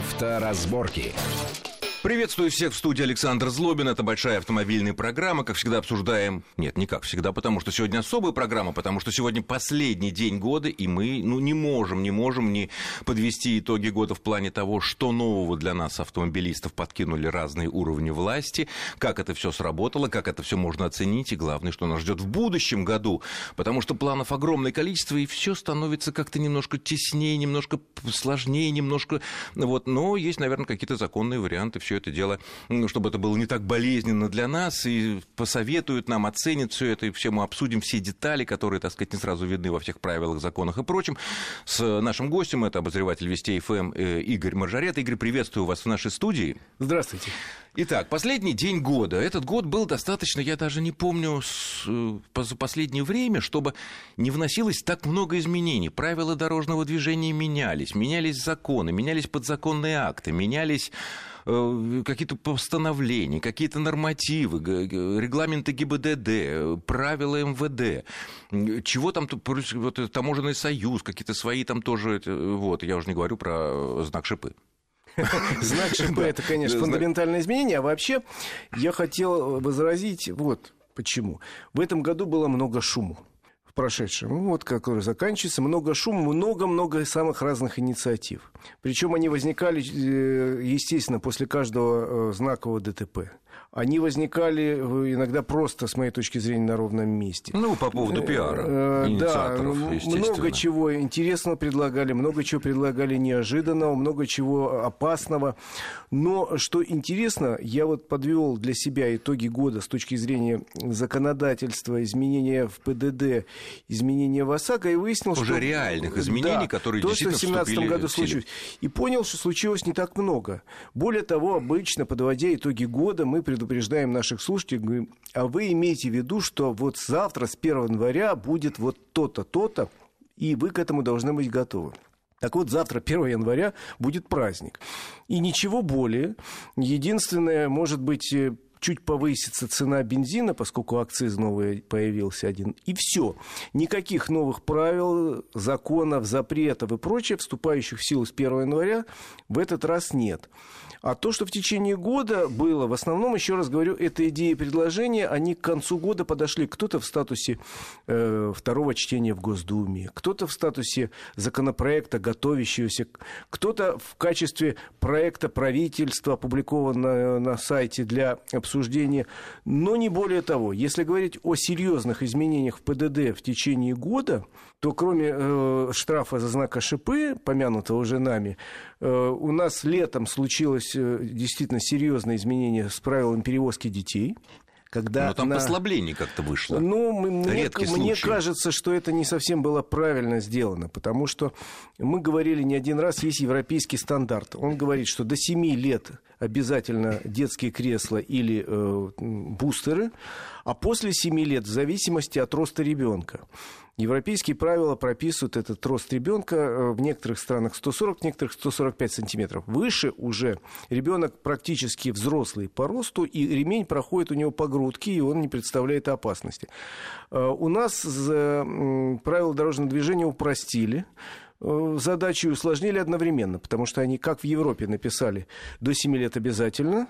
Авторазборки. Приветствую всех в студии Александр Злобин. Это большая автомобильная программа. Как всегда обсуждаем... Нет, не как всегда, потому что сегодня особая программа, потому что сегодня последний день года, и мы ну, не можем, не можем не подвести итоги года в плане того, что нового для нас, автомобилистов, подкинули разные уровни власти, как это все сработало, как это все можно оценить, и главное, что нас ждет в будущем году, потому что планов огромное количество, и все становится как-то немножко теснее, немножко сложнее, немножко... Вот, но есть, наверное, какие-то законные варианты все это дело, чтобы это было не так болезненно для нас, и посоветуют нам, оценят все это, и все мы обсудим все детали, которые, так сказать, не сразу видны во всех правилах, законах и прочем. С нашим гостем, это обозреватель Вестей ФМ э, Игорь Маржарет. Игорь, приветствую вас в нашей студии. Здравствуйте. Итак, последний день года. Этот год был достаточно, я даже не помню э, за последнее время, чтобы не вносилось так много изменений. Правила дорожного движения менялись, менялись законы, менялись подзаконные акты, менялись какие-то постановления, какие-то нормативы, регламенты ГИБДД, правила МВД, чего там, вот, таможенный союз, какие-то свои там тоже, вот, я уже не говорю про знак шипы. Знак ШП – это, конечно, фундаментальное изменение. А вообще я хотел возразить вот почему. В этом году было много шума в прошедшем, вот, который заканчивается, много шума, много-много самых разных инициатив. Причем они возникали, э, естественно, после каждого э, знакового ДТП они возникали иногда просто, с моей точки зрения, на ровном месте. Ну, по поводу пиара, э, Да, много чего интересного предлагали, много чего предлагали неожиданного, много чего опасного. Но, что интересно, я вот подвел для себя итоги года с точки зрения законодательства, изменения в ПДД, изменения в ОСАГО, и выяснил, Уже что... Уже реальных изменений, да, которые то, действительно что в 2017 году случилось. И понял, что случилось не так много. Более того, обычно, подводя итоги года, мы предупреждаем наших слушателей, говорим, а вы имеете в виду, что вот завтра, с 1 января, будет вот то-то, то-то, и вы к этому должны быть готовы. Так вот, завтра, 1 января, будет праздник. И ничего более. Единственное, может быть, э, чуть повысится цена бензина, поскольку акциз новый появился один, и все. Никаких новых правил, законов, запретов и прочее, вступающих в силу с 1 января, в этот раз нет. А то, что в течение года было, в основном, еще раз говорю, это идеи и предложения, они к концу года подошли. Кто-то в статусе э, второго чтения в Госдуме, кто-то в статусе законопроекта, готовящегося, кто-то в качестве проекта правительства, опубликованного на сайте для обсуждения. Но не более того. Если говорить о серьезных изменениях в ПДД в течение года, то кроме э, штрафа за знак ошибы, помянутого уже нами, э, у нас летом случилось э, действительно серьезное изменение с правилами перевозки детей когда Но там на... послабление как-то вышло. Ну, мне, мне кажется, что это не совсем было правильно сделано, потому что мы говорили не один раз, есть европейский стандарт. Он говорит, что до 7 лет обязательно детские кресла или э, бустеры, а после 7 лет в зависимости от роста ребенка. Европейские правила прописывают этот рост ребенка э, в некоторых странах 140, в некоторых 145 сантиметров. Выше уже ребенок практически взрослый по росту, и ремень проходит у него по грудке, и он не представляет опасности. Э, у нас правила дорожного движения упростили э, задачи усложнили одновременно, потому что они, как в Европе, написали до 7 лет обязательно,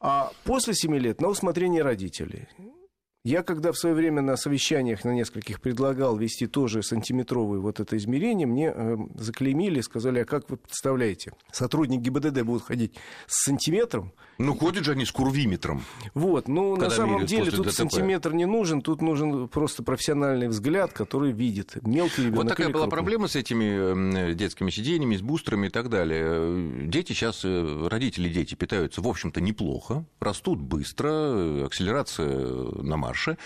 а после 7 лет на усмотрение родителей. Я когда в свое время на совещаниях на нескольких предлагал вести тоже сантиметровое вот это измерение, мне э, заклеймили, сказали, а как вы представляете, сотрудник ГИБДД будут ходить с сантиметром? Ну, ходят же они с курвиметром. Вот, ну, на самом деле тут ДТП. сантиметр не нужен, тут нужен просто профессиональный взгляд, который видит мелкий ребенок Вот такая была крупный. проблема с этими детскими сиденьями, с бустерами и так далее. Дети сейчас, э, родители дети питаются, в общем-то, неплохо, растут быстро, акселерация на марш старше,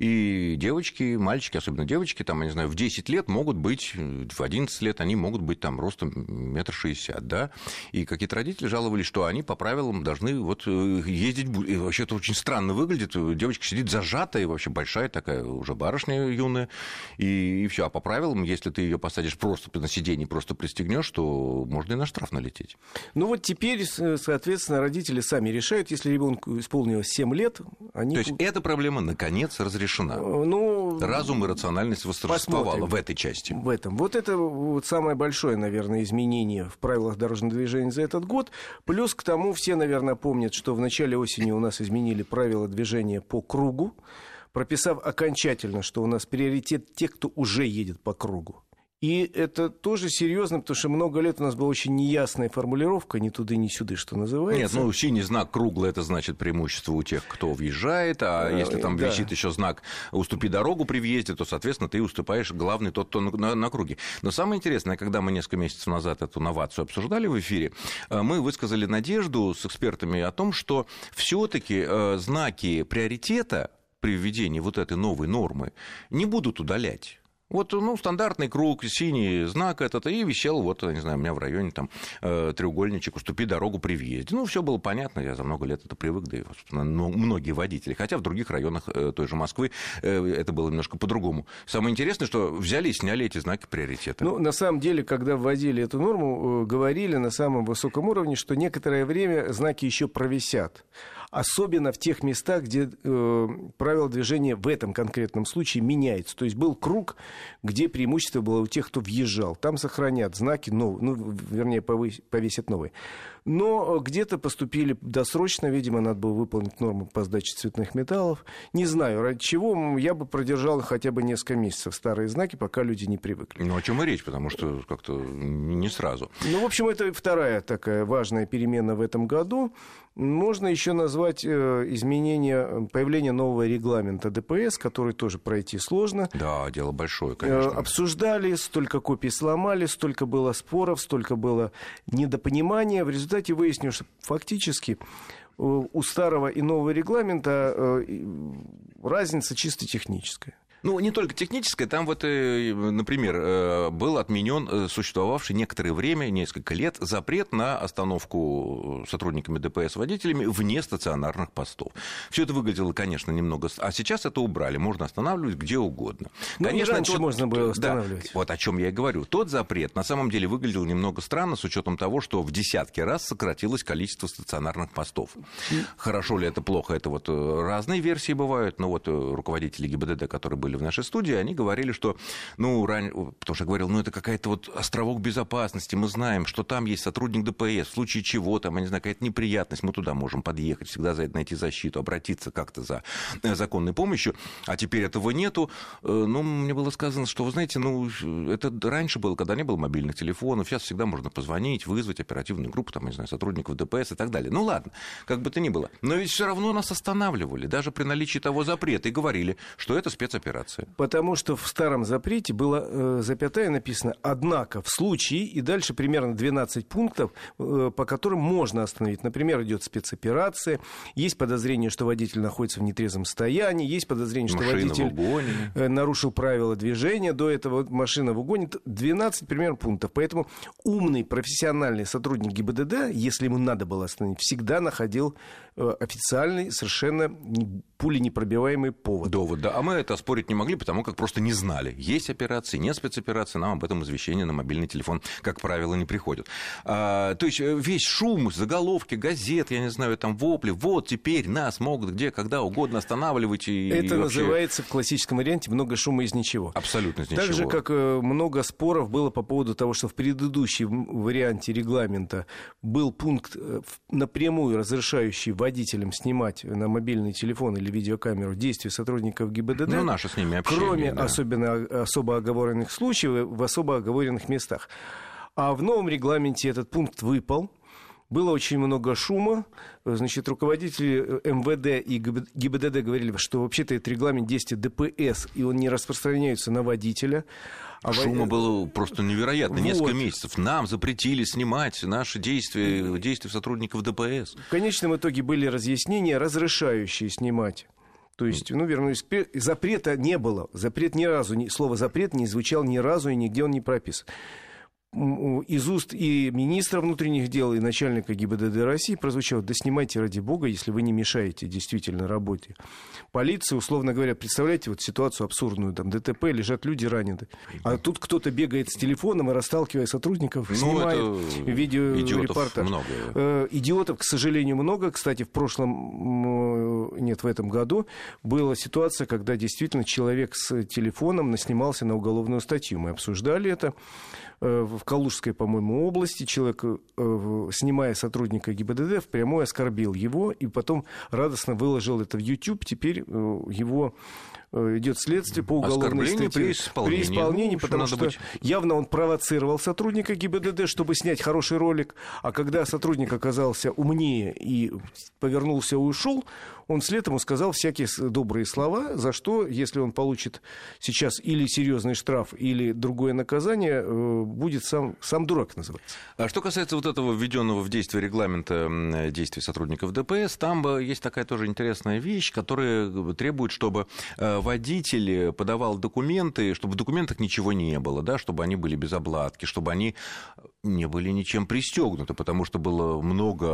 и девочки, мальчики, особенно девочки, там, я не знаю, в 10 лет могут быть, в 11 лет они могут быть там ростом метр шестьдесят, да, и какие-то родители жаловались, что они по правилам должны вот э, ездить, и вообще это очень странно выглядит, девочка сидит зажатая, вообще большая такая уже барышня юная, и, и все, а по правилам, если ты ее посадишь просто на сиденье, просто пристегнешь, то можно и на штраф налететь. Ну вот теперь, соответственно, родители сами решают, если ребенку исполнилось 7 лет, они... То есть эта проблема наконец, разрешена. Ну, Разум и рациональность восторжествовала посмотрим. в этой части. В этом. Вот это вот самое большое, наверное, изменение в правилах дорожного движения за этот год. Плюс к тому все, наверное, помнят, что в начале осени у нас изменили правила движения по кругу прописав окончательно, что у нас приоритет тех, кто уже едет по кругу. И это тоже серьезно, потому что много лет у нас была очень неясная формулировка, ни туда, ни сюда, что называется. Нет, ну синий знак круглый, это значит преимущество у тех, кто въезжает, а, а если там да. висит еще знак «уступи дорогу при въезде», то, соответственно, ты уступаешь главный тот, кто на, на, на круге. Но самое интересное, когда мы несколько месяцев назад эту новацию обсуждали в эфире, э, мы высказали надежду с экспертами о том, что все-таки э, знаки приоритета при введении вот этой новой нормы не будут удалять. Вот, ну, стандартный круг, синий знак этот, и висел, вот, не знаю, у меня в районе там э, треугольничек, уступи дорогу при въезде. Ну, все было понятно, я за много лет это привык, да и, собственно, многие водители. Хотя в других районах э, той же Москвы э, это было немножко по-другому. Самое интересное, что взяли и сняли эти знаки приоритета. Ну, на самом деле, когда вводили эту норму, говорили на самом высоком уровне, что некоторое время знаки еще провисят особенно в тех местах, где э, правила движения в этом конкретном случае меняются. То есть был круг, где преимущество было у тех, кто въезжал. Там сохранят знаки, новые, ну, вернее, повесят новые. Но где-то поступили досрочно, видимо, надо было выполнить норму по сдаче цветных металлов. Не знаю, ради чего, я бы продержал хотя бы несколько месяцев старые знаки, пока люди не привыкли. Ну, о чем и речь, потому что как-то не сразу. Ну, в общем, это вторая такая важная перемена в этом году. Можно еще назвать э, изменение, появление нового регламента ДПС, который тоже пройти сложно. Да, дело большое, конечно. Э, обсуждали, столько копий сломали, столько было споров, столько было недопонимания. В результате выяснилось, что фактически э, у старого и нового регламента разница чисто техническая. Ну, не только техническое, там вот, э, например, э, был отменен э, существовавший некоторое время, несколько лет, запрет на остановку сотрудниками ДПС водителями вне стационарных постов. Все это выглядело, конечно, немного... А сейчас это убрали, можно останавливать где угодно. Ну, конечно, раньше тот... можно было останавливать. Да, вот о чем я и говорю. Тот запрет на самом деле выглядел немного странно с учетом того, что в десятки раз сократилось количество стационарных постов. Хорошо ли это, плохо, это вот разные версии бывают, но вот руководители ГИБДД, которые были были в нашей студии, они говорили, что, ну, ран... потому что я говорил, ну, это какая-то вот островок безопасности, мы знаем, что там есть сотрудник ДПС, в случае чего там, я не знаю, какая-то неприятность, мы туда можем подъехать, всегда за это найти защиту, обратиться как-то за э, законной помощью, а теперь этого нету. Э, ну, мне было сказано, что, вы знаете, ну, это раньше было, когда не было мобильных телефонов, сейчас всегда можно позвонить, вызвать оперативную группу, там, я не знаю, сотрудников ДПС и так далее. Ну, ладно, как бы то ни было. Но ведь все равно нас останавливали, даже при наличии того запрета, и говорили, что это спецоперация операция? Потому что в старом запрете было э, запятая написано «однако в случае» и дальше примерно 12 пунктов, э, по которым можно остановить. Например, идет спецоперация, есть подозрение, что водитель находится в нетрезвом состоянии, есть подозрение, что машина водитель э, нарушил правила движения, до этого машина в угоне. 12 примерно пунктов. Поэтому умный профессиональный сотрудник ГИБДД, если ему надо было остановить, всегда находил э, официальный, совершенно пуленепробиваемый повод. Довод, да. А мы это спорить не могли, потому как просто не знали. Есть операции, нет спецоперации, нам об этом извещение на мобильный телефон, как правило, не приходят. А, то есть э, весь шум, заголовки, газет, я не знаю, там вопли, вот теперь нас могут где, когда угодно останавливать. И, Это и вообще... называется в классическом варианте много шума из ничего. Абсолютно из ничего. Так же, как э, много споров было по поводу того, что в предыдущем варианте регламента был пункт э, напрямую разрешающий водителям снимать на мобильный телефон или видеокамеру действия сотрудников ГИБДД. Ну, наше с ними общение, Кроме да. особенно особо оговоренных случаев в особо оговоренных местах. А в новом регламенте этот пункт выпал. Было очень много шума. Значит, руководители МВД и ГИБДД говорили, что вообще-то это регламент действия ДПС, и он не распространяется на водителя. А Шума было просто невероятно. Вот. Несколько месяцев. Нам запретили снимать наши действия, действия сотрудников ДПС. В конечном итоге были разъяснения, разрешающие снимать то есть, ну, вернусь, запрета не было. Запрет ни разу, слово запрет не звучал ни разу, и нигде он не прописан. Из уст и министра внутренних дел, и начальника ГИБДД России прозвучало, да снимайте ради бога, если вы не мешаете действительно работе. Полиция, условно говоря, представляете вот ситуацию абсурдную, там ДТП, лежат люди ранены, а тут кто-то бегает с телефоном и расталкивая сотрудников, ну, снимает видеорепортаж. Много. Э, идиотов, к сожалению, много. Кстати, в прошлом, нет, в этом году была ситуация, когда действительно человек с телефоном наснимался на уголовную статью. Мы обсуждали это. Э, в Калужской, по-моему, области человек, э, снимая сотрудника ГИБДД, впрямую оскорбил его и потом радостно выложил это в YouTube. Теперь э, его идет следствие по уголовной статье. при исполнении. При исполнении, ну, потому что быть... явно он провоцировал сотрудника ГИБДД, чтобы снять хороший ролик, а когда сотрудник оказался умнее и повернулся и ушел, он вслед ему сказал всякие добрые слова, за что, если он получит сейчас или серьезный штраф, или другое наказание, э, будет сам, сам дурак называться. А что касается вот этого введенного в действие регламента действий сотрудников ДПС, там есть такая тоже интересная вещь, которая требует, чтобы э, водитель подавал документы, чтобы в документах ничего не было, да, чтобы они были без обладки, чтобы они не были ничем пристегнуты, потому что было много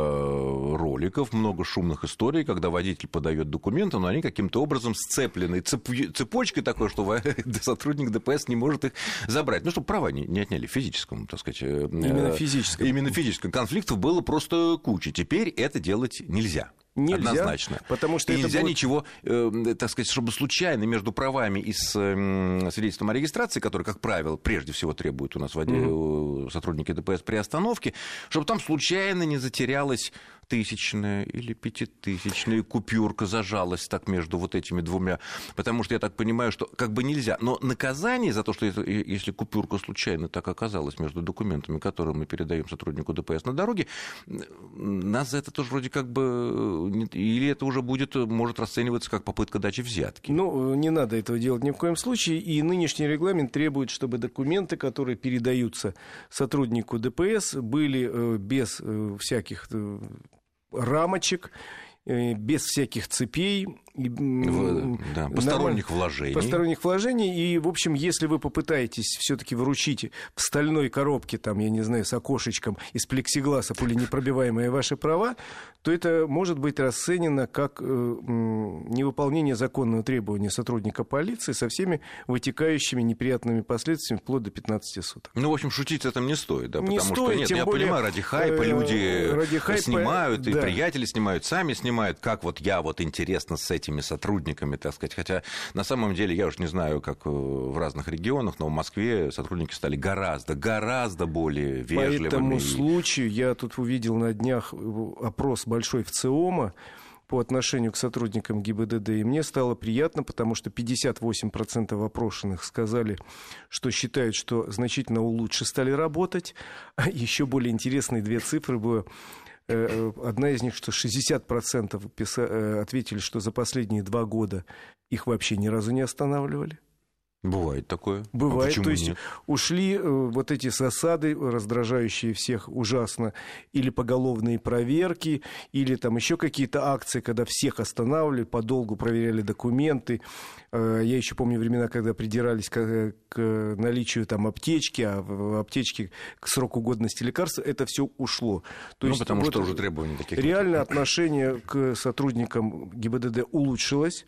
роликов, много шумных историй, когда водитель подает документы, но они каким-то образом сцеплены цеп... цепочкой такой, что сотрудник ДПС не может их забрать. Ну, чтобы права не, не отняли физическому, так сказать. Э, именно физическом. Именно физическом. Конфликтов было просто куча. Теперь это делать нельзя. Нельзя, Однозначно. Потому что и нельзя будет... ничего, э, так сказать, чтобы случайно между правами и с, э, свидетельством о регистрации, которое, как правило, прежде всего требуют у нас mm-hmm. сотрудники ДПС при остановке, чтобы там случайно не затерялась тысячная или пятитысячная купюрка зажалась так между вот этими двумя. Потому что я так понимаю, что как бы нельзя. Но наказание за то, что это, если купюрка случайно так оказалась между документами, которые мы передаем сотруднику ДПС на дороге, нас за это тоже вроде как бы... Или это уже будет, может расцениваться как попытка дачи взятки. Ну, не надо этого делать ни в коем случае. И нынешний регламент требует, чтобы документы, которые передаются сотруднику ДПС, были э, без э, всяких э, рамочек, э, без всяких цепей, в, да, посторонних вложений. Посторонних вложений. И, в общем, если вы попытаетесь все-таки вручить в стальной коробке, там, я не знаю, с окошечком из плексигласа пуленепробиваемые ваши права, то это может быть расценено как э, невыполнение законного требования сотрудника полиции со всеми вытекающими неприятными последствиями вплоть до 15 суток. Ну, в общем, шутить этим не стоит, да? Не потому стоит, что, нет, тем я более, понимаю, ради хайпа э, люди ради хайпа, снимают, да. и приятели снимают, сами снимают, как вот я вот интересно с этим этими сотрудниками, так сказать. Хотя на самом деле я уж не знаю, как э, в разных регионах, но в Москве сотрудники стали гораздо, гораздо более вежливыми. По этому случаю я тут увидел на днях э, опрос большой в ЦИОМа, по отношению к сотрудникам ГИБДД. И мне стало приятно, потому что 58% опрошенных сказали, что считают, что значительно лучше стали работать. А еще более интересные две цифры было э, одна из них, что 60% писа- э, ответили, что за последние два года их вообще ни разу не останавливали. Бывает такое. А Бывает. А То есть нет? ушли э, вот эти засады, раздражающие всех ужасно, или поголовные проверки, или там еще какие-то акции, когда всех останавливали, подолгу проверяли документы. Э, я еще помню времена, когда придирались к, к наличию там аптечки, а в аптечке к сроку годности лекарства, это все ушло. То ну, есть, потому вот что уже требований таких Реально нет. отношение к сотрудникам ГИБДД улучшилось.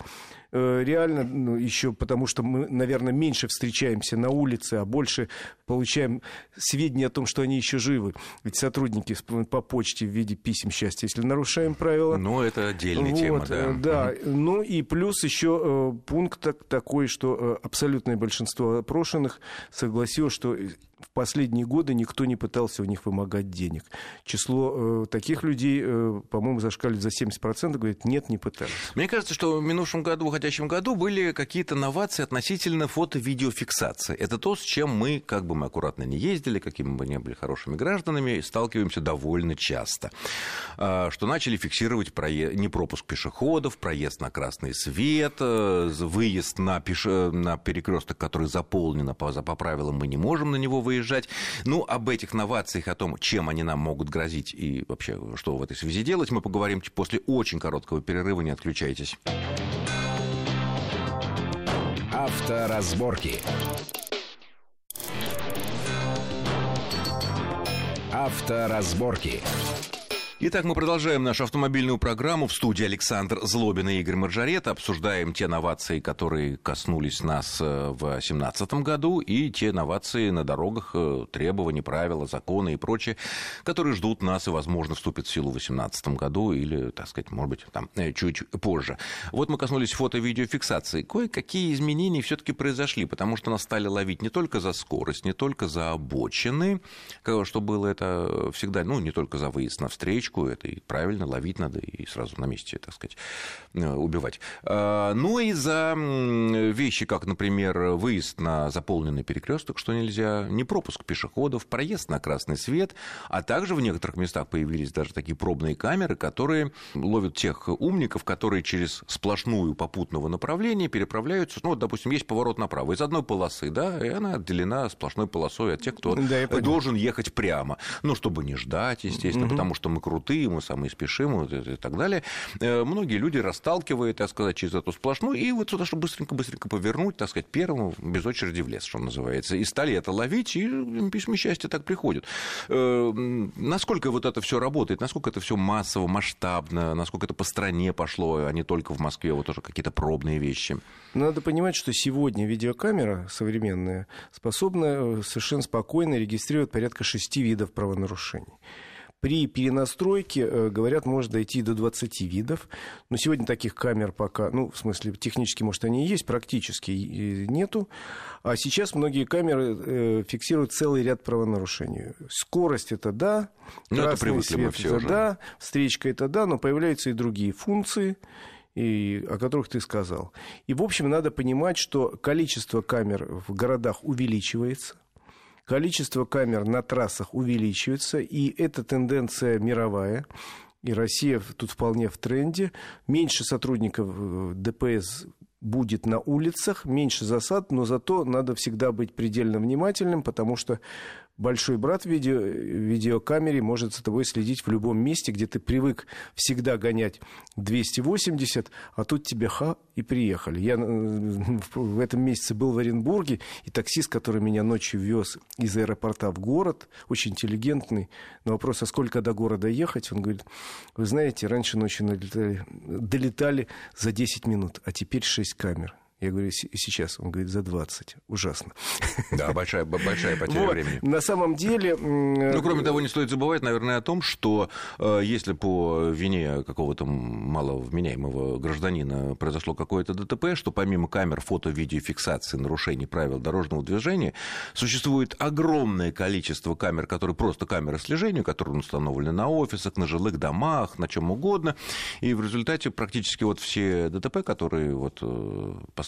Э, реально ну, еще потому, что мы, наверное, меньше встречаемся на улице, а больше получаем сведения о том, что они еще живы. Ведь сотрудники по почте в виде писем счастья, если нарушаем правила. Ну, это отдельная вот, тема, да. Да, ну и плюс еще э, пункт такой, что э, абсолютное большинство опрошенных согласилось, что в последние годы никто не пытался у них вымогать денег. Число э, таких людей, э, по-моему, зашкаливает за 70%, говорит, нет, не пытались. Мне кажется, что в минувшем году, в уходящем году были какие-то новации относительно фото-видеофиксации. Это то, с чем мы, как бы мы аккуратно не ездили, какими бы не были хорошими гражданами, сталкиваемся довольно часто. А, что начали фиксировать проезд, не пропуск пешеходов, проезд на красный свет, э, выезд на, пеше... на перекресток, который заполнен, а по, по правилам мы не можем на него выезжать. Ну, об этих новациях, о том, чем они нам могут грозить и вообще, что в этой связи делать, мы поговорим после очень короткого перерыва. Не отключайтесь. Авторазборки. Авторазборки. Итак, мы продолжаем нашу автомобильную программу. В студии Александр Злобин и Игорь Маржарет. Обсуждаем те новации, которые коснулись нас э, в 2017 году, и те новации на дорогах, э, требования, правила, законы и прочее, которые ждут нас и, возможно, вступят в силу в 2018 году или, так сказать, может быть, там, э, чуть позже. Вот мы коснулись фото-видеофиксации. Кое-какие изменения все-таки произошли, потому что нас стали ловить не только за скорость, не только за обочины, что было это всегда, ну, не только за выезд на встречу, птичку, это и правильно, ловить надо и сразу на месте, так сказать, э, убивать. А, ну и за вещи, как, например, выезд на заполненный перекресток, что нельзя, не пропуск пешеходов, проезд на красный свет, а также в некоторых местах появились даже такие пробные камеры, которые ловят тех умников, которые через сплошную попутного направления переправляются, ну, вот, допустим, есть поворот направо из одной полосы, да, и она отделена сплошной полосой от тех, кто да, должен ехать прямо. Ну, чтобы не ждать, естественно, угу. потому что мы крутые крутые, мы самые спешим и так далее. Э, многие люди расталкивают, так сказать, через эту сплошную, и вот сюда, чтобы быстренько-быстренько повернуть, так сказать, первому без очереди в лес, что называется. И стали это ловить, и письма счастья так приходят. Э, насколько вот это все работает, насколько это все массово, масштабно, насколько это по стране пошло, а не только в Москве, вот тоже какие-то пробные вещи? Надо понимать, что сегодня видеокамера современная способна э, совершенно спокойно регистрировать порядка шести видов правонарушений. При перенастройке, э, говорят, может дойти до 20 видов. Но сегодня таких камер пока, ну, в смысле, технически, может, они и есть, практически нету. А сейчас многие камеры э, фиксируют целый ряд правонарушений. Скорость это да, ну, это свет это уже. да, встречка это да, но появляются и другие функции и, о которых ты сказал. И, в общем, надо понимать, что количество камер в городах увеличивается – количество камер на трассах увеличивается, и эта тенденция мировая. И Россия тут вполне в тренде. Меньше сотрудников э, ДПС будет на улицах, меньше засад, но зато надо всегда быть предельно внимательным, потому что большой брат в видео, видеокамере может за тобой следить в любом месте, где ты привык всегда гонять 280, а тут тебе ха и приехали. Я э, в этом месяце был в Оренбурге, и таксист, который меня ночью вез из аэропорта в город, очень интеллигентный, на вопрос, а сколько до города ехать, он говорит, вы знаете, раньше ночью долетали, долетали за 10 минут, а теперь 6 камер. Я говорю, сейчас. Он говорит, за 20. Ужасно. Да, большая, большая потеря вот. времени. На самом деле... Ну, кроме того, не стоит забывать, наверное, о том, что э, если по вине какого-то маловменяемого гражданина произошло какое-то ДТП, что помимо камер фото-видеофиксации нарушений правил дорожного движения, существует огромное количество камер, которые просто камеры слежения, которые установлены на офисах, на жилых домах, на чем угодно. И в результате практически вот все ДТП, которые вот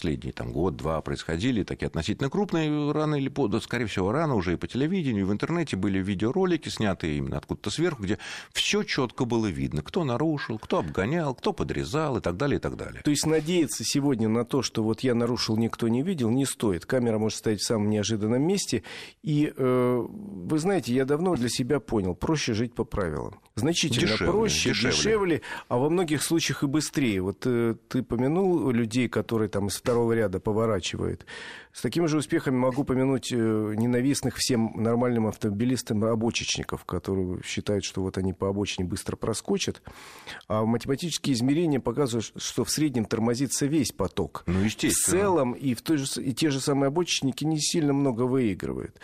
последний там, год-два происходили, такие относительно крупные, рано или поздно, скорее всего, рано уже и по телевидению, и в интернете были видеоролики, снятые именно откуда-то сверху, где все четко было видно, кто нарушил, кто обгонял, кто подрезал и так далее, и так далее. То есть надеяться сегодня на то, что вот я нарушил, никто не видел, не стоит. Камера может стоять в самом неожиданном месте. И э, вы знаете, я давно для себя понял, проще жить по правилам. Значительно дешевле, проще, дешевле. дешевле, а во многих случаях и быстрее. Вот э, ты помянул людей, которые там из второго ряда поворачивает. С такими же успехами могу помянуть э, ненавистных всем нормальным автомобилистам обочечников, которые считают, что вот они по обочине быстро проскочат. А математические измерения показывают, что в среднем тормозится весь поток. Ну, естественно. В целом и, в той же, и те же самые обочечники не сильно много выигрывают.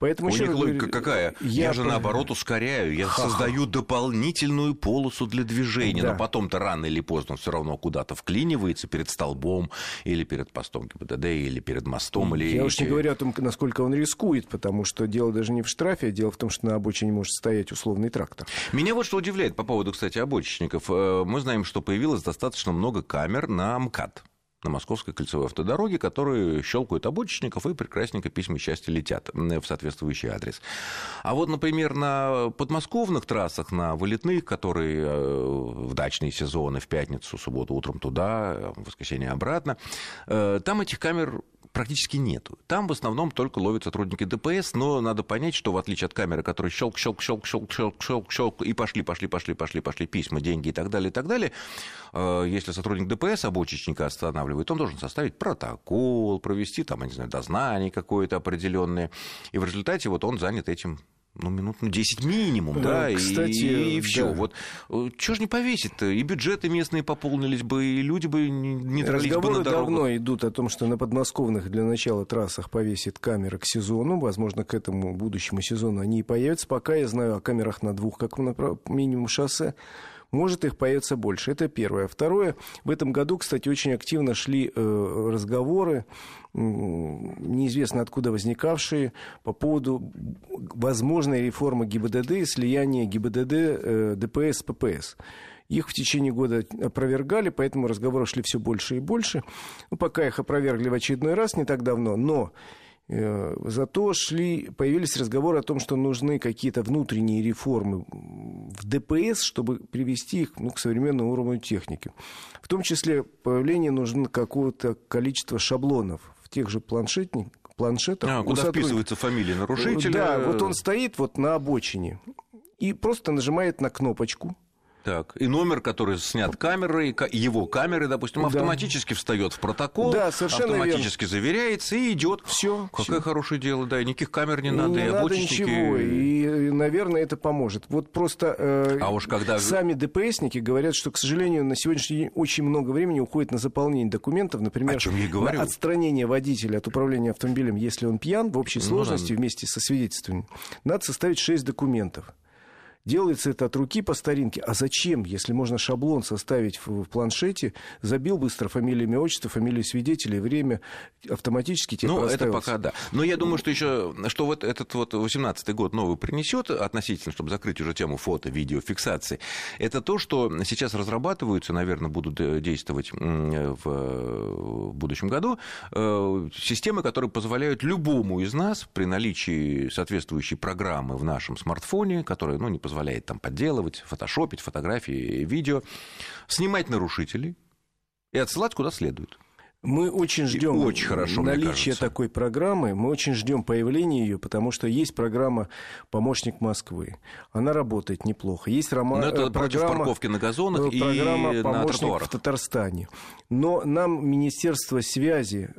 Поэтому, У них логика говорю, какая? Я, я же, наоборот, ускоряю. Я Ха-ха. создаю дополнительную полосу для движения. Да. Но потом-то рано или поздно все равно куда-то вклинивается перед столбом или перед постом ГИБДД, или перед мостом. Или... Я уж не говорю о том, насколько он рискует, потому что дело даже не в штрафе, а дело в том, что на обочине может стоять условный трактор. Меня вот что удивляет по поводу, кстати, обочечников. Э, мы знаем, что появилось достаточно много камер на МКАД на Московской кольцевой автодороге, которые щелкают обочечников и прекрасненько письма счастья летят в соответствующий адрес. А вот, например, на подмосковных трассах, на вылетных, которые э, в дачные сезоны, в пятницу, субботу утром туда, в воскресенье обратно, э, там этих камер практически нету. Там в основном только ловят сотрудники ДПС, но надо понять, что в отличие от камеры, которые щелк, щелк, щелк, щелк, щелк, щелк, щелк, и пошли, пошли, пошли, пошли, пошли письма, деньги и так далее, и так далее, э, если сотрудник ДПС обочечника останавливает, он должен составить протокол, провести там, я не знаю, дознание какое-то определенное, и в результате вот он занят этим ну, минут ну, 10 минимум, да, Кстати, и, и все. Да. Вот э, что ж не повесит-то? И бюджеты местные пополнились бы, и люди бы не дрались Разговоры бы на давно идут о том, что на подмосковных для начала трассах повесит камеры к сезону. Возможно, к этому будущему сезону они и появятся. Пока я знаю о камерах на двух, как минимум, шоссе может их появится больше. Это первое. Второе, в этом году, кстати, очень активно шли э, разговоры, неизвестно откуда возникавшие, по поводу возможной реформы ГИБДД и слияния ГИБДД, э, ДПС, ППС. Их в течение года опровергали, поэтому разговоры шли все больше и больше. Ну, пока их опровергли в очередной раз не так давно, но зато шли, появились разговоры о том, что нужны какие-то внутренние реформы в ДПС, чтобы привести их ну, к современному уровню техники. В том числе появление нужно какого-то количества шаблонов в тех же планшетниках, планшетах. А, куда сотруд... вписывается фамилия нарушителя. Да, вот он стоит вот на обочине и просто нажимает на кнопочку, так, и номер, который снят камерой, его камеры, допустим, автоматически да. встает в протокол, да, совершенно автоматически верно. заверяется и идет. Все. Какое всё. хорошее дело, да, и никаких камер не надо, не и надо ничего, и, наверное, это поможет. Вот просто э, а уж когда... сами ДПСники говорят, что, к сожалению, на сегодняшний день очень много времени уходит на заполнение документов, например, на отстранение водителя от управления автомобилем, если он пьян, в общей сложности ну, да. вместе со свидетельством. Надо составить 6 документов. Делается это от руки по старинке. А зачем, если можно шаблон составить в, в планшете, забил быстро фамилию, имя, отчество, фамилию свидетелей, время, автоматически тебе Ну, это пока да. Но я думаю, что еще, что вот этот вот 18-й год новый принесет относительно, чтобы закрыть уже тему фото, видео, фиксации, это то, что сейчас разрабатываются, наверное, будут э, действовать в будущем году, э, системы, которые позволяют любому из нас при наличии соответствующей программы в нашем смартфоне, которая, ну, не позволяет позволяет там подделывать, фотошопить фотографии, видео, снимать нарушителей и отсылать куда следует. Мы очень ждем очень хорошо, наличия такой программы, мы очень ждем появления ее, потому что есть программа «Помощник Москвы». Она работает неплохо. Есть рома... Но это программа, парковки на газонах программа и «Помощник на в Татарстане». Но нам Министерство связи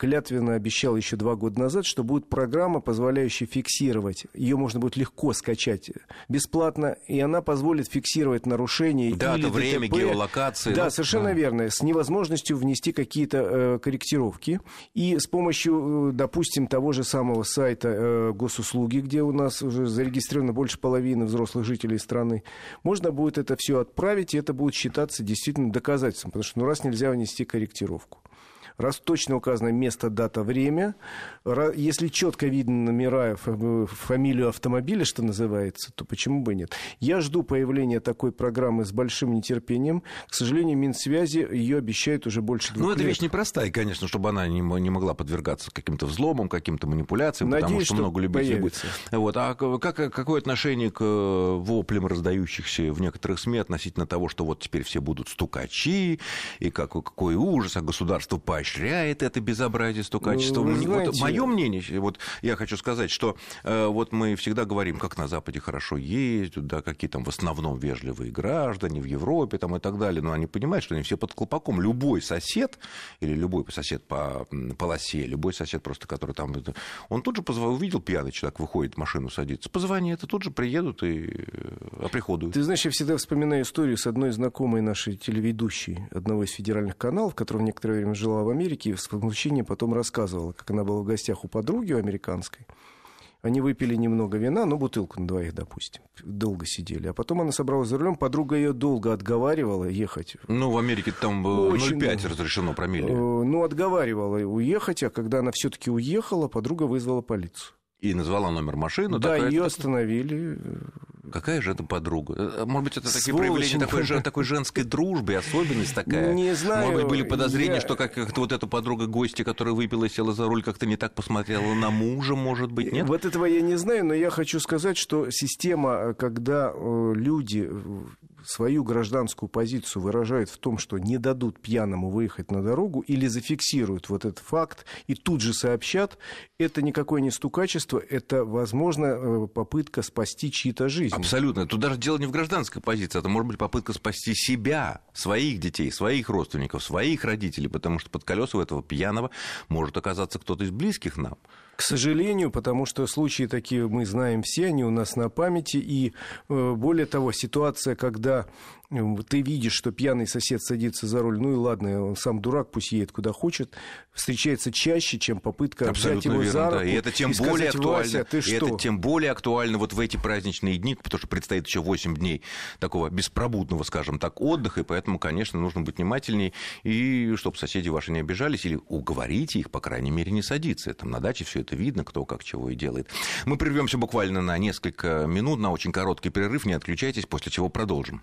клятвенно обещал еще два года назад, что будет программа, позволяющая фиксировать. Ее можно будет легко скачать бесплатно, и она позволит фиксировать нарушения Дата, или время, ДТП. геолокации. Да, да? совершенно да. верно. С невозможностью внести какие-то э, корректировки. И с помощью, э, допустим, того же самого сайта э, госуслуги, где у нас уже зарегистрировано больше половины взрослых жителей страны, можно будет это все отправить, и это будет считаться действительно доказательством. Потому что ну, раз нельзя внести корректировку раз точно указано место, дата, время, если четко видно номера, фамилию автомобиля, что называется, то почему бы нет? Я жду появления такой программы с большим нетерпением. К сожалению, Минсвязи ее обещает уже больше двух Ну, это лет. вещь непростая, конечно, чтобы она не, не могла подвергаться каким-то взломам, каким-то манипуляциям, Надеюсь, потому что, что много любителей будет. Вот. А как, какое отношение к э, воплям, раздающихся в некоторых СМИ относительно того, что вот теперь все будут стукачи, и как, какой ужас, а государство поощряет поощряет это безобразие стукачества. Ну, знаете... Вот мое мнение, вот я хочу сказать, что э, вот мы всегда говорим, как на Западе хорошо ездят, да, какие там в основном вежливые граждане в Европе там, и так далее, но они понимают, что они все под колпаком. Любой сосед или любой сосед по полосе, любой сосед просто, который там... Он тут же позвонил, увидел пьяный человек, выходит, в машину садится, позвони, это тут же приедут и э, оприходуют. Ты знаешь, я всегда вспоминаю историю с одной знакомой нашей телеведущей одного из федеральных каналов, которая в некоторое время жила в Америке, Америке, с возмущением потом рассказывала, как она была в гостях у подруги у американской. Они выпили немного вина, ну, бутылку на двоих, допустим. Долго сидели. А потом она собралась за рулем, подруга ее долго отговаривала ехать. Ну, в Америке там 0,5 разрешено промилле. Э, ну, отговаривала уехать, а когда она все-таки уехала, подруга вызвала полицию. И назвала номер машины. Да, ее остановили. Какая же это подруга? Э, может быть, это Сволочь. такие проявления такой, же, такой женской дружбы, особенность такая? Не знаю. Может быть, были подозрения, я... что как, как-то вот эта подруга гостья, которая выпила и села за руль, как-то не так посмотрела на мужа, может быть, нет? Вот этого я не знаю, но я хочу сказать, что система, когда э, люди свою гражданскую позицию выражают в том, что не дадут пьяному выехать на дорогу или зафиксируют вот этот факт и тут же сообщат, это никакое не стукачество, это, возможно, э, попытка спасти чьи-то жизни. Абсолютно. Тут даже дело не в гражданской позиции, это может быть попытка спасти себя, своих детей, своих родственников, своих родителей, потому что под колеса у этого пьяного может оказаться кто-то из близких нам К сожалению, потому что случаи такие мы знаем все, они у нас на памяти. И э, более того, ситуация, когда ты видишь, что пьяный сосед садится за руль, ну и ладно, он сам дурак, пусть едет куда хочет, встречается чаще, чем попытка Абсолютно взять его верно, за руку да. И это тем и более сказать, актуально. Вася, ты и что? это тем более актуально вот в эти праздничные дни, потому что предстоит еще 8 дней такого беспробудного, скажем так, отдыха, и поэтому, конечно, нужно быть внимательней, и чтобы соседи ваши не обижались, или уговорите их, по крайней мере, не садиться. Там на даче все это видно, кто как чего и делает. Мы прервемся буквально на несколько минут, на очень короткий перерыв, не отключайтесь, после чего продолжим.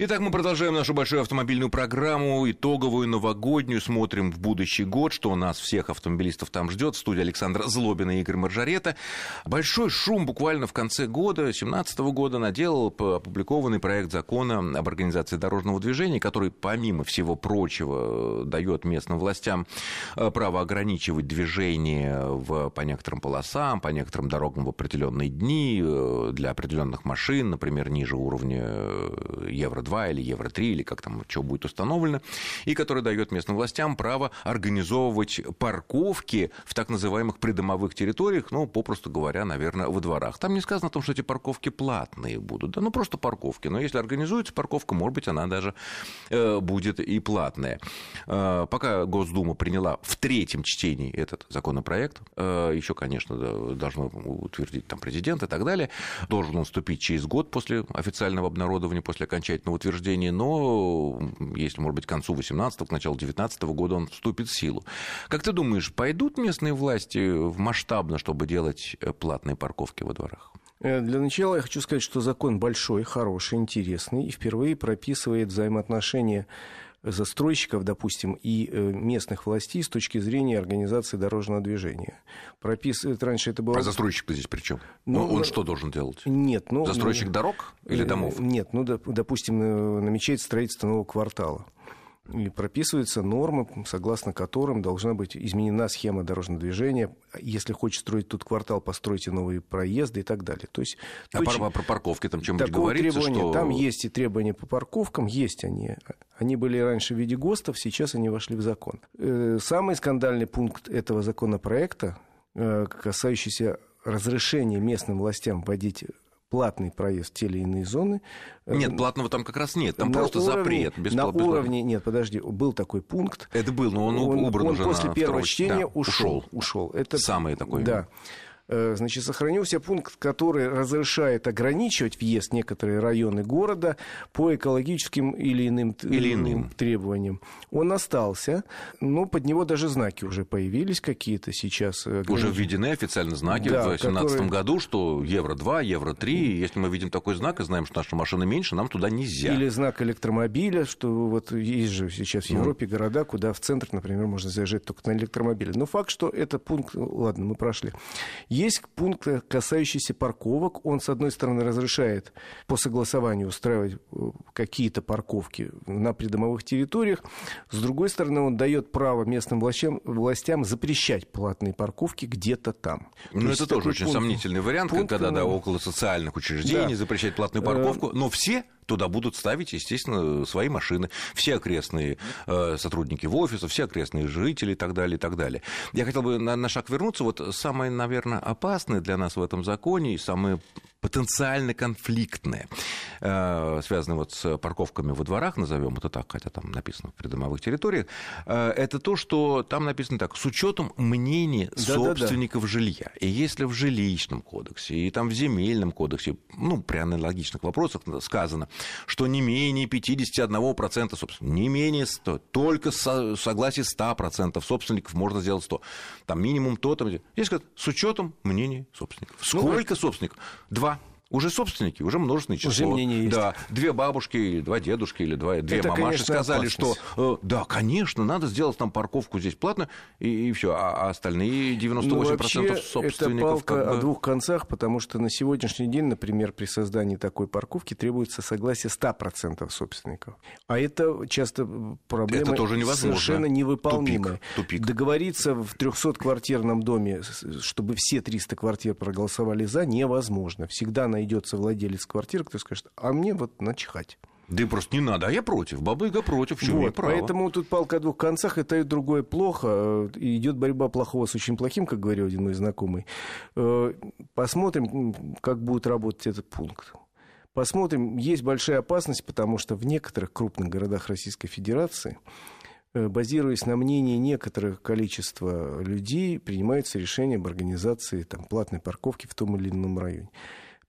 Итак, мы продолжаем нашу большую автомобильную программу, итоговую, новогоднюю. Смотрим в будущий год, что нас всех автомобилистов там ждет. Студия Александра Злобина и Игорь Маржарета. Большой шум буквально в конце года, 2017 года, наделал опубликованный проект закона об организации дорожного движения, который, помимо всего прочего, дает местным властям э, право ограничивать движение в, по некоторым полосам, по некоторым дорогам в определенные дни э, для определенных машин, например, ниже уровня э, евро 2 или Евро-3, или как там, что будет установлено, и который дает местным властям право организовывать парковки в так называемых придомовых территориях, ну, попросту говоря, наверное, во дворах. Там не сказано о том, что эти парковки платные будут, да, ну, просто парковки. Но если организуется парковка, может быть, она даже э, будет и платная. Э, пока Госдума приняла в третьем чтении этот законопроект, э, еще, конечно, должно утвердить там президент и так далее, должен он вступить через год после официального обнародования, после окончательного утверждение, но если, может быть, к концу 18-го, к началу 19 -го года он вступит в силу. Как ты думаешь, пойдут местные власти в масштабно, чтобы делать э, платные парковки во дворах? Э, для начала я хочу сказать, что закон большой, хороший, интересный и впервые прописывает взаимоотношения застройщиков, допустим, и э, местных властей с точки зрения организации дорожного движения. Прописывает раньше это было... А застройщик здесь при чем? Ну, он, он что должен делать? Нет, ну... Застройщик дорог или домов? Нет, ну, допустим, намечается строительство нового квартала и прописываются нормы, согласно которым должна быть изменена схема дорожного движения. Если хочешь строить тут квартал, постройте новые проезды и так далее. То есть, а точ... про, про парковки там чем-нибудь говорится? Требования, что... Там есть и требования по парковкам, есть они. Они были раньше в виде ГОСТов, сейчас они вошли в закон. Э, самый скандальный пункт этого законопроекта, э, касающийся разрешения местным властям вводить платный проезд в те или иные зоны. Нет, платного там как раз нет, там на просто уровне, запрет. На уровне, нет, подожди, был такой пункт. Это был, но он, он убран он уже после на первого второго... чтения да, ушел. Ушел. Это самый такой. Да. Э, значит, сохранился пункт, который разрешает ограничивать въезд в некоторые районы города по экологическим или иным, или иным. требованиям. Он остался, но под него даже знаки уже появились какие-то сейчас. Э, уже введены официально знаки да, в 2017 которые... году, что Евро-2, Евро-3. Если мы видим такой знак и знаем, что наша машина меньше, нам туда нельзя. Или знак электромобиля, что вот есть же сейчас в Европе ну. города, куда в центр, например, можно заезжать только на электромобиле. Но факт, что это пункт, ладно, мы прошли. Есть пункт, касающийся парковок. Он, с одной стороны, разрешает по согласованию устраивать э, какие-то парковки на придомовых территориях. С другой стороны, он дает право местным властям, властям запрещать платные парковки где-то там. Ну, То это тоже очень пункт, сомнительный вариант, пункт, когда да, около социальных учреждений да. запрещать платную парковку. Э, Но все туда будут ставить, естественно, свои машины. Все окрестные э, сотрудники в офисах, все окрестные жители и так далее, и так далее. Я хотел бы на, на шаг вернуться. Вот самое, наверное, опасное для нас в этом законе и самое потенциально конфликтные, э, связанные вот с парковками во дворах, назовем это так, хотя там написано в придомовых территориях, э, это то, что там написано так, с учетом мнения да, собственников да, да. жилья. И если в жилищном кодексе и там в земельном кодексе, ну, при аналогичных вопросах сказано, что не менее 51% собственно, не менее 100, только со, согласие 100% собственников можно сделать 100. Там минимум то-то. Здесь сказать, с учетом мнения собственников. Ну, Сколько ну, собственников? Два уже собственники, уже множественное число. Уже мнение есть. Да, две бабушки, два дедушки, или два, две Это, мамаши конечно, сказали, опасность. что э, да, конечно, надо сделать там парковку здесь платно, и, и все. А, а остальные 98% ну, вообще, собственников... это палка как бы... о двух концах, потому что на сегодняшний день, например, при создании такой парковки требуется согласие 100% собственников. А это часто проблема это тоже невозможно. совершенно невыполнимая. Тупик, тупик. Договориться в 300-квартирном доме, чтобы все 300 квартир проголосовали за, невозможно. Всегда на найдется владелец квартиры, кто скажет, а мне вот начихать. Да и просто не надо, а я против. Баба против, что вот, право. Поэтому тут палка о двух концах, и то, и другое плохо. Идет борьба плохого с очень плохим, как говорил один мой знакомый. Э, посмотрим, как будет работать этот пункт. Посмотрим. Есть большая опасность, потому что в некоторых крупных городах Российской Федерации э, базируясь на мнении некоторых количества людей, принимается решение об организации там, платной парковки в том или ином районе.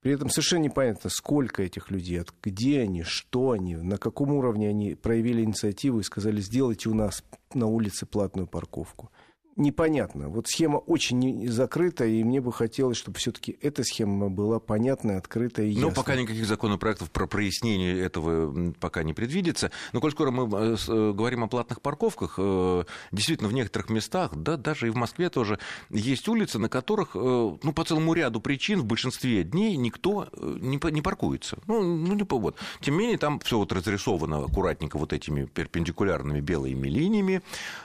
При этом совершенно непонятно, сколько этих людей, где они, что они, на каком уровне они проявили инициативу и сказали, сделайте у нас на улице платную парковку непонятно. Вот схема очень закрытая, и мне бы хотелось, чтобы все-таки эта схема была понятная, открытая и ясная. Но пока никаких законопроектов про прояснение этого пока не предвидится. Но коль скоро мы э, э, говорим о платных парковках, э, действительно, в некоторых местах, да, даже и в Москве тоже, есть улицы, на которых, ну, по целому ряду причин в большинстве дней никто не, не паркуется. Ну, ну не повод. Тем не менее, там все вот разрисовано аккуратненько вот этими перпендикулярными белыми линиями,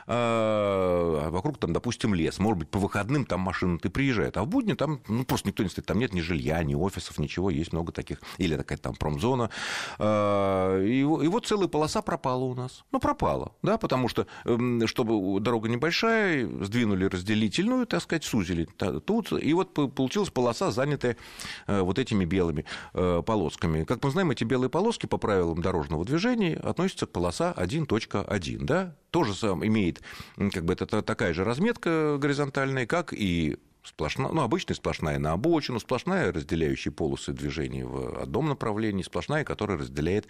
а вокруг там, допустим, лес. Может быть, по выходным там машины ты приезжают, а в будни там ну, просто никто не стоит. Там нет ни жилья, ни офисов, ничего. Есть много таких. Или такая там промзона. А, и, и вот целая полоса пропала у нас. Ну, пропала, да, потому что, эм, чтобы дорога небольшая, сдвинули разделительную, так сказать, сузили тут. И вот получилась полоса, занятая э, вот этими белыми э, полосками. Как мы знаем, эти белые полоски по правилам дорожного движения относятся к полоса 1.1, да, тоже сам имеет, как бы это такая же разметка горизонтальная, как и сплошная, ну, обычная сплошная на обочину, сплошная разделяющая полосы движения в одном направлении, сплошная, которая разделяет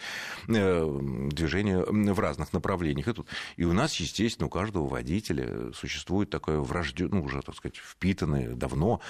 э, движение в разных направлениях. И, тут, и у нас, естественно, у каждого водителя существует такое врожденное, ну, уже, так сказать, впитанное давно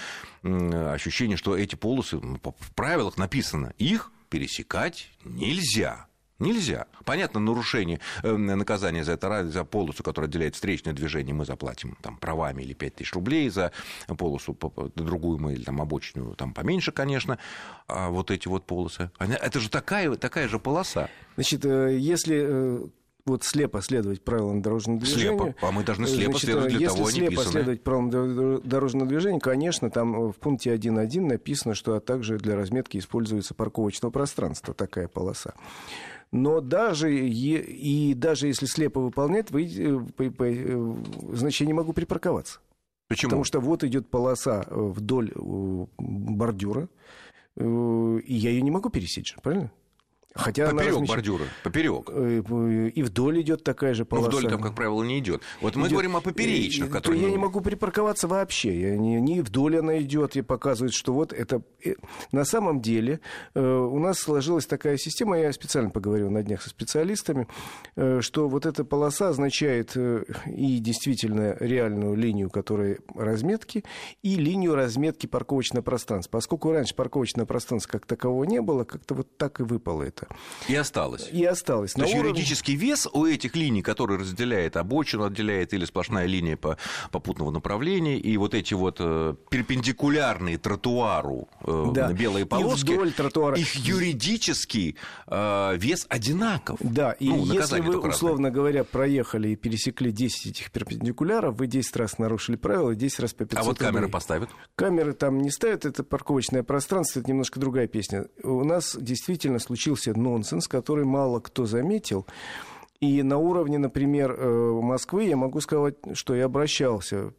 ощущение, что эти полосы, ну, в правилах написано, их пересекать нельзя. Нельзя. Понятно, нарушение, э, наказание за это, за полосу, которая отделяет встречное движение, мы заплатим там, правами или 5 тысяч рублей, за полосу другую мы, или там, обочину там, поменьше, конечно. А вот эти вот полосы, это же такая, такая же полоса. Значит, э, если э, вот слепо следовать правилам дорожного движения. Слепо. А мы должны слепо Значит, следовать для если того, слепо следовать правилам дорожного движения, конечно, там в пункте 1.1 написано, что а также для разметки используется парковочного пространства такая полоса. Но даже, и даже если слепо выполнять, вы, э, э, значит, я не могу припарковаться. Почему? Потому что вот идет полоса э, вдоль бордюра, и я ее не могу пересечь правильно? Хотя поперек размещ... бордюра, поперек. Э, и вдоль идет такая же полоса. Ну, вдоль там, как правило, не идет. Вот мы идет. говорим о поперечных, которые... Я не могу припарковаться вообще. Я не, не вдоль она идет и показывает, что вот это... Э, на самом деле э, у нас сложилась такая система, я специально поговорил на днях со специалистами, что вот эта полоса означает и действительно реальную линию, которая разметки, и линию разметки парковочного пространства. Поскольку раньше парковочного пространства как такового не было, как-то вот так и выпало это это. И осталось. И осталось. То есть уровне... юридический вес у этих линий, которые разделяет обочину, отделяет или сплошная линия по попутного направления, и вот эти вот э, перпендикулярные тротуару э, да. белые полоски, и вдоль тротуара. их юридический э, вес одинаков. Да, и ну, если вы, условно разное. говоря, проехали и пересекли 10 этих перпендикуляров, вы 10 раз нарушили правила, 10 раз по 500 А вот камеры рублей. поставят? Камеры там не ставят, это парковочное пространство, это немножко другая песня. У нас действительно случился нонсенс, который мало кто заметил. И на уровне, например, э, Москвы я могу сказать, что я обращался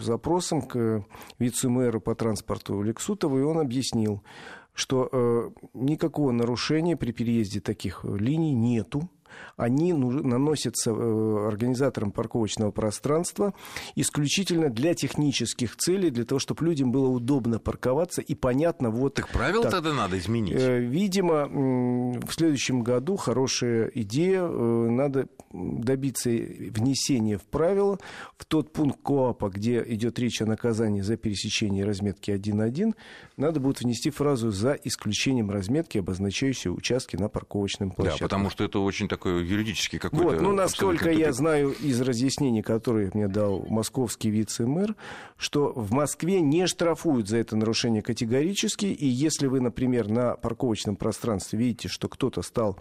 с запросом к вице-мэру по транспорту Лексутову, и он объяснил, что э, никакого нарушения при переезде таких линий нету они наносятся э, организаторам парковочного пространства исключительно для технических целей, для того, чтобы людям было удобно парковаться и понятно вот... Так правила так. тогда надо изменить? Э, видимо, в следующем году хорошая идея, э, надо добиться внесения в правила в тот пункт КОАПа, где идет речь о наказании за пересечение разметки 1.1, надо будет внести фразу «за исключением разметки, обозначающей участки на парковочном площадке». Да, потому что это очень такой юридический какой-то... Вот, ну, насколько я знаю из разъяснений, которые мне дал московский вице-мэр, что в Москве не штрафуют за это нарушение категорически, и если вы, например, на парковочном пространстве видите, что кто-то стал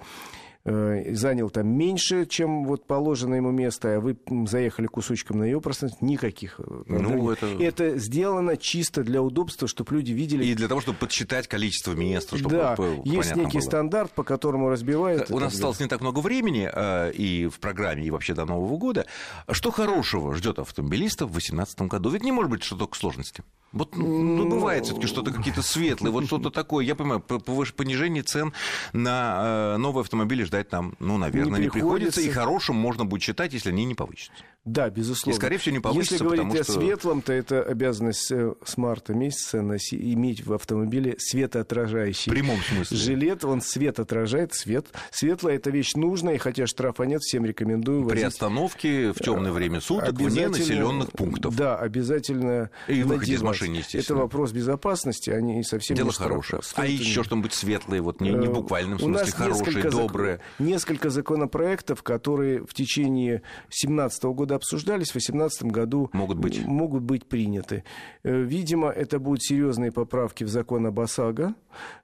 занял там меньше, чем вот положено ему место, а вы заехали кусочком на его пространство, никаких. Э, ну, это... это сделано чисто для удобства, чтобы люди видели. И для того, чтобы подсчитать количество мест, чтобы да, есть некий было. стандарт, по которому разбивают. У нас осталось не так много времени э, и в программе, и вообще до Нового года. Что хорошего ждет автомобилистов в 2018 году? Ведь не может быть, что только сложности. Вот, ну, ну бывает все-таки что-то какие-то светлые, вот что-то такое. Я понимаю, понижение цен на э, новые автомобили ждать нам, ну, наверное, не, не приходится. И хорошим можно будет считать, если они не повысятся. Да, безусловно. И, скорее всего, не повысится, Если говорить потому о что... светлом, то это обязанность э, с марта месяца носи, иметь в автомобиле светоотражающий. В прямом смысле. Жилет, он свет отражает, свет. Светлая – это вещь нужная, и хотя штрафа нет, всем рекомендую При остановке в темное время суток вне населенных пунктов. Да, обязательно И выходе из машины, естественно. Это вопрос безопасности, они совсем Дело не хорошее. А еще что-нибудь светлое, вот не, не в буквальном смысле, хорошее, доброе. Несколько законопроектов, которые в течение 2017 года обсуждались, в 2018 году могут быть. могут быть приняты. Э, видимо, это будут серьезные поправки в закон об ОСАГО.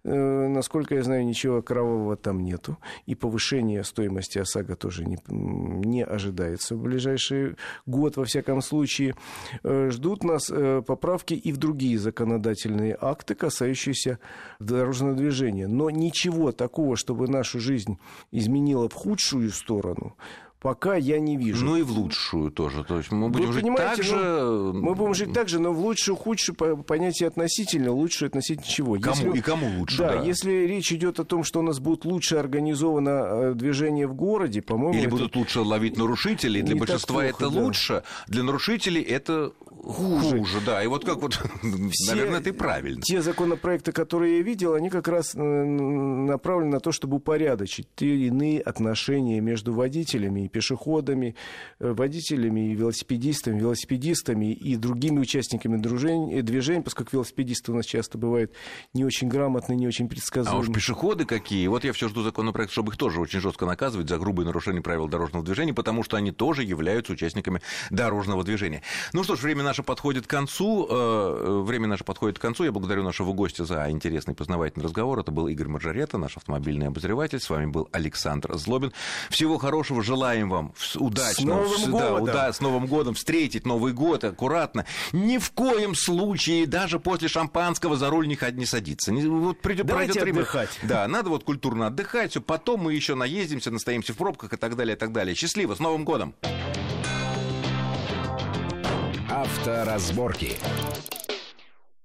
Э, насколько я знаю, ничего кровавого там нету. И повышение стоимости ОСАГО тоже не, не ожидается в ближайший год, во всяком случае. Э, ждут нас поправки и в другие законодательные акты, касающиеся дорожного движения. Но ничего такого, чтобы нашу жизнь изменило в худшую сторону, пока я не вижу. Ну и в лучшую тоже. То есть мы будем Вы жить так же... Ну, мы будем жить так же, но в лучшую, худшую понятие относительно, лучше относительно чего. Кому если, и кому лучше, да, да. Если речь идет о том, что у нас будет лучше организовано э, движение в городе, по-моему... Или это... будут лучше ловить нарушителей. Для большинства плохо, это да. лучше, для нарушителей это хуже. хуже. Да, и вот как вот, Все наверное, и правильно. Те законопроекты, которые я видел, они как раз э, направлены на то, чтобы упорядочить те иные отношения между водителями и пешеходами, э, водителями и велосипедистами, велосипедистами и другими участниками движения, движения, поскольку велосипедисты у нас часто бывают не очень грамотные, не очень предсказуемые. А уж пешеходы какие. Вот я все жду законопроект, чтобы их тоже очень жестко наказывать за грубые нарушения правил дорожного движения, потому что они тоже являются участниками дорожного движения. Ну что ж, время наше подходит к концу. Э, время наше подходит к концу. Я благодарю нашего гостя за интересный познавательный разговор. Это был Игорь Маржарета, наш автомобильный обозреватель. С вами был Александр Злобин. Всего хорошего. Желаем вам удачно. С Новым да, годом. Да, с Новым годом. Встретить Новый год аккуратно. Ни в коем случае даже после шампанского за руль не, не садиться. Вот придет, Давайте пройдет отдыхать. Время. Да, надо вот культурно отдыхать. Все. Потом мы еще наездимся, настоимся в пробках и так далее, и так далее. Счастливо. С Новым годом. Авторазборки.